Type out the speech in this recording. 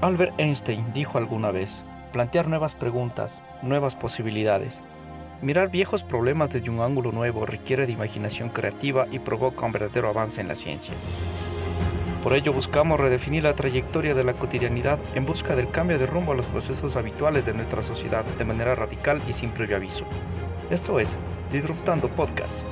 Albert Einstein dijo alguna vez, plantear nuevas preguntas, nuevas posibilidades. Mirar viejos problemas desde un ángulo nuevo requiere de imaginación creativa y provoca un verdadero avance en la ciencia. Por ello buscamos redefinir la trayectoria de la cotidianidad en busca del cambio de rumbo a los procesos habituales de nuestra sociedad de manera radical y sin previo aviso. Esto es Disruptando Podcast.